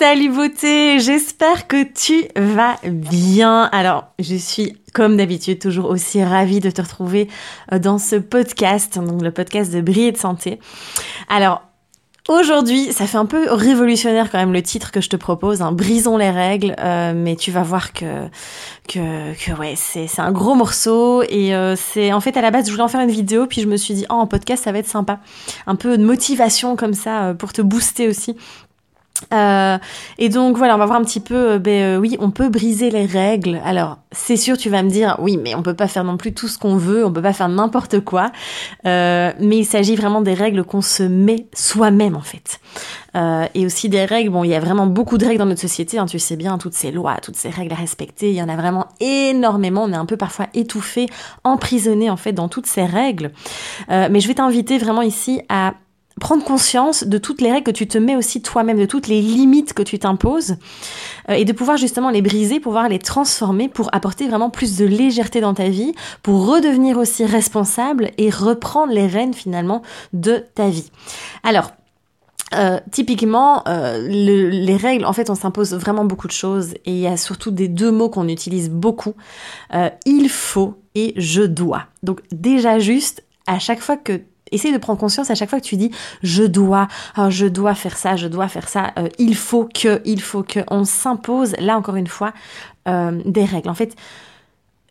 Salut beauté, j'espère que tu vas bien. Alors, je suis comme d'habitude toujours aussi ravie de te retrouver euh, dans ce podcast, donc le podcast de Briller de Santé. Alors, Aujourd'hui, ça fait un peu révolutionnaire quand même le titre que je te propose, hein, brisons les règles, euh, mais tu vas voir que que, ouais, c'est c'est un gros morceau et euh, c'est en fait à la base je voulais en faire une vidéo puis je me suis dit oh en podcast ça va être sympa, un peu de motivation comme ça pour te booster aussi euh, et donc voilà, on va voir un petit peu, euh, ben, euh, oui, on peut briser les règles. Alors, c'est sûr, tu vas me dire, oui, mais on peut pas faire non plus tout ce qu'on veut, on peut pas faire n'importe quoi. mais il s'agit vraiment des règles qu'on se met soi-même en fait. et aussi des règles, bon, il y a vraiment beaucoup de règles dans notre société, hein, tu sais bien, toutes ces lois, toutes ces règles à respecter, il y en a vraiment énormément, on est un peu parfois étouffé, emprisonné en fait dans toutes ces règles. mais je vais t'inviter vraiment ici à prendre conscience de toutes les règles que tu te mets aussi toi-même, de toutes les limites que tu t'imposes, euh, et de pouvoir justement les briser, pouvoir les transformer pour apporter vraiment plus de légèreté dans ta vie, pour redevenir aussi responsable et reprendre les rênes finalement de ta vie. Alors, euh, typiquement, euh, les règles, en fait, on s'impose vraiment beaucoup de choses et il y a surtout des deux mots qu'on utilise beaucoup. il faut et je dois. Donc déjà juste, à chaque fois que Essaye de prendre conscience à chaque fois que tu dis je dois, oh, je dois faire ça, je dois faire ça, euh, il faut que, il faut que. On s'impose, là encore une fois, euh, des règles. En fait,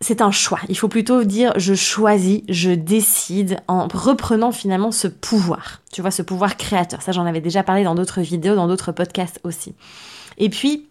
c'est un choix. Il faut plutôt dire je choisis, je décide en reprenant finalement ce pouvoir. Tu vois, ce pouvoir créateur. Ça, j'en avais déjà parlé dans d'autres vidéos, dans d'autres podcasts aussi. Et puis,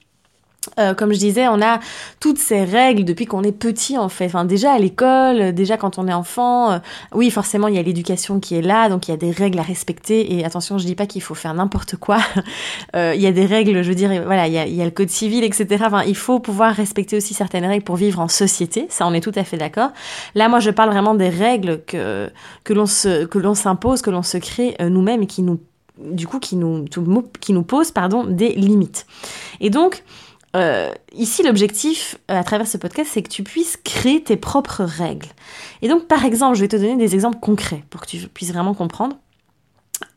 euh, comme je disais, on a toutes ces règles depuis qu'on est petit en fait. Enfin, déjà à l'école, déjà quand on est enfant, euh, oui forcément il y a l'éducation qui est là, donc il y a des règles à respecter. Et attention, je dis pas qu'il faut faire n'importe quoi. euh, il y a des règles, je veux dire, voilà, il y a, le code civil, etc. Enfin, il faut pouvoir respecter aussi certaines règles pour vivre en société. Ça, on est tout à fait d'accord. Là, moi, je parle vraiment des règles que que l'on se que l'on s'impose, que l'on se crée nous-mêmes et qui nous du coup qui nous qui nous pose pardon des limites. Et donc euh, ici, l'objectif euh, à travers ce podcast, c'est que tu puisses créer tes propres règles. Et donc, par exemple, je vais te donner des exemples concrets pour que tu puisses vraiment comprendre.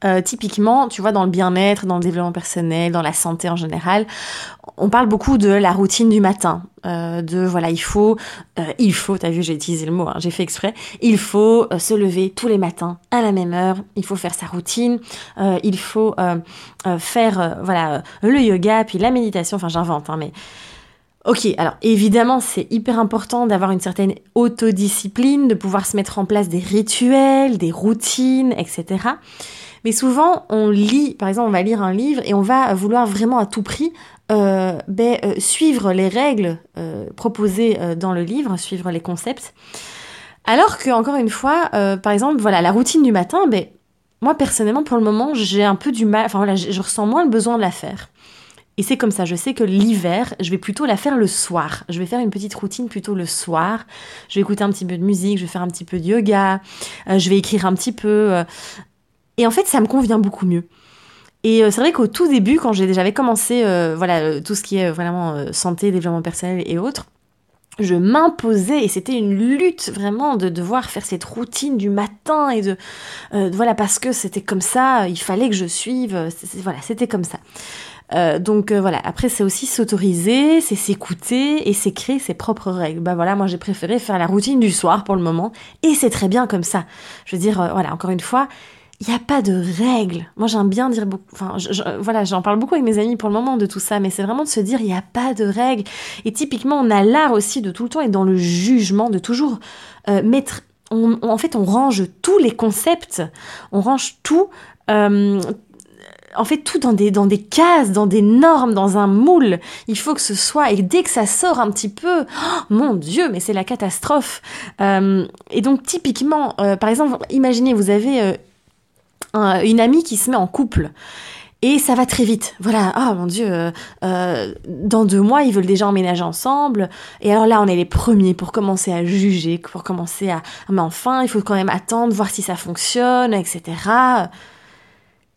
Euh, typiquement, tu vois, dans le bien-être, dans le développement personnel, dans la santé en général, on parle beaucoup de la routine du matin, euh, de voilà, il faut, euh, il faut, t'as vu, j'ai utilisé le mot, hein, j'ai fait exprès, il faut se lever tous les matins à la même heure, il faut faire sa routine, il faut faire voilà le yoga, puis la méditation, enfin j'invente, hein, mais Ok, alors évidemment, c'est hyper important d'avoir une certaine autodiscipline, de pouvoir se mettre en place des rituels, des routines, etc. Mais souvent, on lit, par exemple, on va lire un livre et on va vouloir vraiment à tout prix euh, ben, euh, suivre les règles euh, proposées dans le livre, suivre les concepts. Alors que, encore une fois, par exemple, voilà, la routine du matin, ben, moi personnellement, pour le moment, j'ai un peu du mal, enfin je ressens moins le besoin de la faire. Et c'est comme ça, je sais que l'hiver, je vais plutôt la faire le soir. Je vais faire une petite routine plutôt le soir. Je vais écouter un petit peu de musique, je vais faire un petit peu de yoga, je vais écrire un petit peu. Et en fait, ça me convient beaucoup mieux. Et euh, c'est vrai qu'au tout début, quand j'avais commencé, euh, voilà, euh, tout ce qui est vraiment santé, développement personnel et autres, je m'imposais et c'était une lutte vraiment de devoir faire cette routine du matin et de voilà parce que c'était comme ça, il fallait que je suive, voilà, c'était comme ça. donc voilà, après c'est aussi s'autoriser, c'est s'écouter et c'est créer ses propres règles. Bah voilà, moi j'ai préféré faire la routine du soir pour le moment et c'est très bien comme ça. Je veux dire, voilà, encore une fois, il n'y a pas de règles. Moi, j'aime bien dire beaucoup. Voilà, j'en parle beaucoup avec mes amis pour le moment de tout ça, mais c'est vraiment de se dire il n'y a pas de règles. Et typiquement, on a l'art aussi de tout le temps être dans le jugement, de toujours euh, mettre. en fait, on range tous les concepts, on range tout. Euh, en fait, tout dans des, dans des cases, dans des normes, dans un moule. Il faut que ce soit, et dès que ça sort un petit peu, oh, mon Dieu, mais c'est la catastrophe. Euh, et donc, typiquement, par exemple, imaginez, vous avez une amie qui se met en couple. Et ça va très vite. Voilà. Oh mon Dieu, euh, euh, dans deux mois, ils veulent déjà emménager ensemble. Et alors là, on est les premiers pour commencer à juger, pour commencer à... Mais enfin, il faut quand même attendre, voir si ça fonctionne, etc.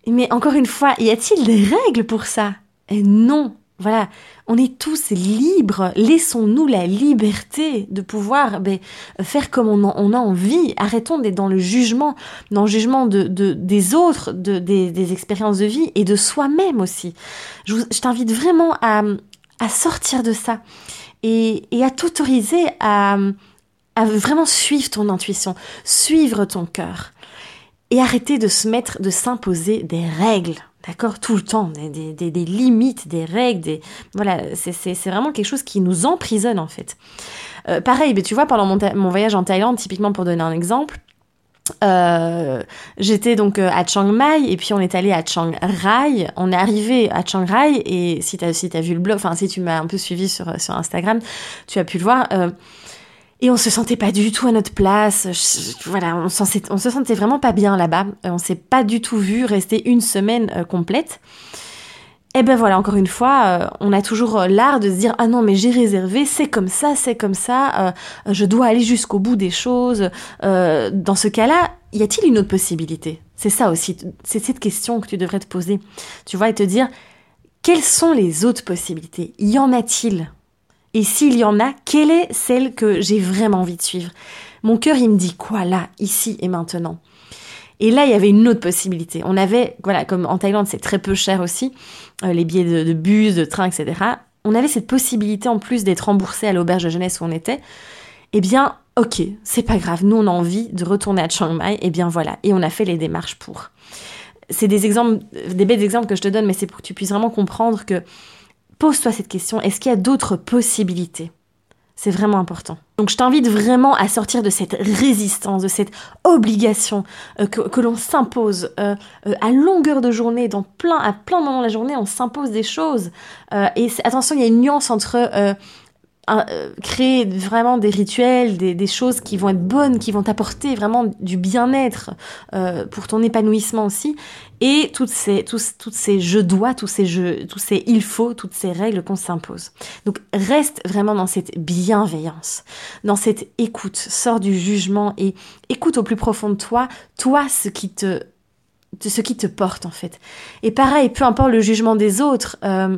Mais encore une fois, y a-t-il des règles pour ça? Et non, voilà, on est tous libres. Laissons-nous la liberté de pouvoir ben, faire comme on, a envie. Arrêtons d'être dans le jugement, dans le jugement de, des autres, de, des, expériences de vie et de soi-même aussi. Je, t'invite vraiment à, sortir de ça et, à t'autoriser à, à vraiment suivre ton intuition, suivre ton cœur et arrêter de se mettre, de s'imposer des règles. D'accord Tout le temps, des, limites, des règles, des... Voilà, c'est vraiment quelque chose qui nous emprisonne en fait. Euh, pareil, mais tu vois, pendant mon, voyage en Thaïlande, typiquement pour donner un exemple, euh, j'étais donc euh, à Chiang Mai et puis on est allé à Chiang Rai. On est arrivé à Chiang Rai et si tu as, si as vu le blog, enfin si tu m'as un peu suivi sur, Instagram, tu as pu le voir. Et on se sentait pas du tout à notre place. voilà, on, on, se sentait vraiment pas bien là-bas. Euh, on s'est pas du tout vu rester une semaine euh, complète. Et ben voilà, encore une fois, euh, on a toujours l'art de se dire ah non mais j'ai réservé, c'est comme ça, c'est comme ça, je dois aller jusqu'au bout des choses. dans ce cas-là, y a-t-il une autre possibilité? C'est ça aussi, c'est cette question que tu devrais te poser. Tu vois et te dire quelles sont les autres possibilités? Y en a-t-il? Et s'il y en a, quelle est celle que j'ai vraiment envie de suivre? Mon cœur, il me dit quoi là, ici et maintenant? Et là, il y avait une autre possibilité. On avait, voilà, comme en Thaïlande, c'est très peu cher aussi, euh, les billets de, bus, de train, etc. On avait cette possibilité en plus d'être remboursé à l'auberge de jeunesse où on était. Eh bien, ok, c'est pas grave. Nous, on a envie de retourner à Chiang Mai. Eh bien, voilà. Et on a fait les démarches pour. C'est des exemples, des bêtes exemples que je te donne, mais c'est pour que tu puisses vraiment comprendre que Pose-toi cette question, est-ce qu'il y a d'autres possibilités? C'est vraiment important. Donc je t'invite vraiment à sortir de cette résistance, de cette obligation euh, que, l'on s'impose euh, euh, à longueur de journée, dans plein, à plein de moments de la journée, on s'impose des choses. et attention, il y a une nuance entre créer vraiment des rituels, des, choses qui vont être bonnes, qui vont t'apporter vraiment du bien-être euh, pour ton épanouissement aussi, et toutes ces, tous, toutes ces je dois, tous ces je, tous ces il faut, toutes ces règles qu'on s'impose. Donc reste vraiment dans cette bienveillance, dans cette écoute, sors du jugement et écoute au plus profond de toi, toi ce qui te, ce qui te porte en fait. Et pareil, peu importe le jugement des autres. Euh,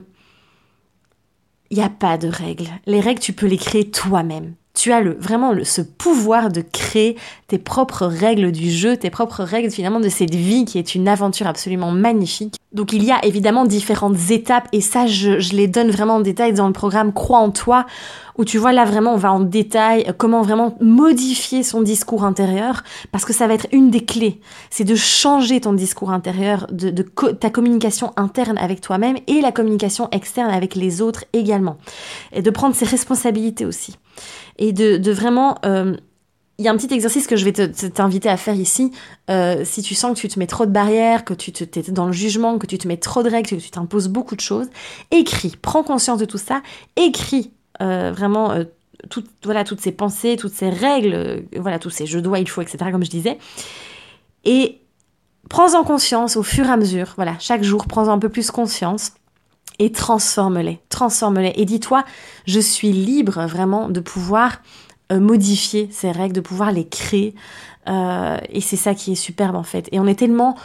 il n'y a pas de règles. Les règles, tu peux les créer toi-même. Tu as vraiment le, ce pouvoir de créer tes propres règles du jeu, tes propres règles finalement de cette vie qui est une aventure absolument magnifique. Donc il y a évidemment différentes étapes et ça je, je les donne vraiment en détail dans le programme Crois en toi où tu vois là vraiment on va en détail euh, comment vraiment modifier son discours intérieur parce que ça va être une des clés. C'est de changer ton discours intérieur, de, de ta communication interne avec toi-même et la communication externe avec les autres également. Et de prendre ses responsabilités aussi. Et de, de vraiment... Euh, il y a un petit exercice que je vais t'inviter à faire ici. Euh, si tu sens que tu te mets trop de barrières, que tu te, es dans le jugement, que tu te mets trop de règles, que tu t'imposes beaucoup de choses, écris, prends conscience de tout ça, écris euh, vraiment euh, voilà, toutes ces pensées, toutes ces règles, voilà, tous ces je dois, il faut, etc., comme je disais. Et prends-en conscience au fur et à mesure, voilà, chaque jour, prends-en un peu plus conscience et transforme-les, transforme-les. Et dis-toi, je suis libre vraiment de pouvoir euh, modifier ces règles, de pouvoir les créer. Euh, et c'est ça qui est superbe en fait. Et on est tellement,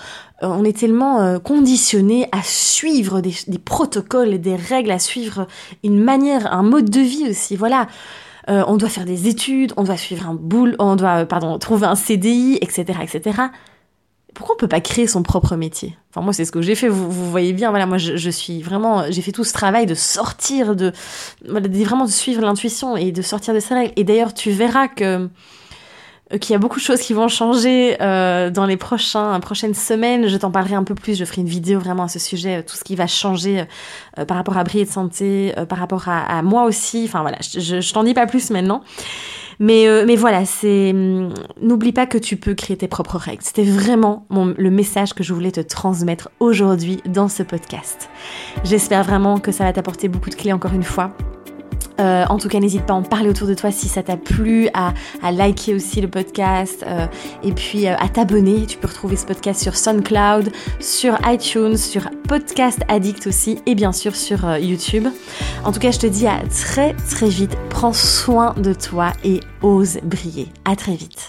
euh, on est tellement conditionné à suivre des, protocoles et des règles, à suivre une manière, un mode de vie aussi. Voilà. on doit faire des études, on doit suivre un boule, on doit, pardon, trouver un CDI, etc., etc pourquoi on peut pas créer son propre métier? Enfin moi c'est ce que j'ai fait. Vous, voyez bien. Voilà moi je, suis vraiment j'ai fait tout ce travail de sortir de, vraiment de suivre l'intuition et de sortir de ces règles. Et d'ailleurs tu verras que qu'il y a beaucoup de choses qui vont changer euh, dans les prochains prochaines semaines. Je t'en parlerai un peu plus. Je ferai une vidéo vraiment à ce sujet, euh, tout ce qui va changer par rapport à Briller de santé, par rapport à, moi aussi. Enfin voilà, je, je t'en dis pas plus maintenant. Mais, euh, mais voilà, c'est hum, n'oublie pas que tu peux créer tes propres règles. C'était vraiment le message que je voulais te transmettre aujourd'hui dans ce podcast. J'espère vraiment que ça va t'apporter beaucoup de clés encore une fois. Euh, en tout cas, n'hésite pas à en parler autour de toi si ça t'a plu, à, liker aussi le podcast euh, et puis à t'abonner. Tu peux retrouver ce podcast sur SoundCloud, sur iTunes, sur Podcast Addict aussi et bien sûr sur YouTube. En tout cas, je te dis à très très vite. Prends soin de toi et ose briller. À très vite.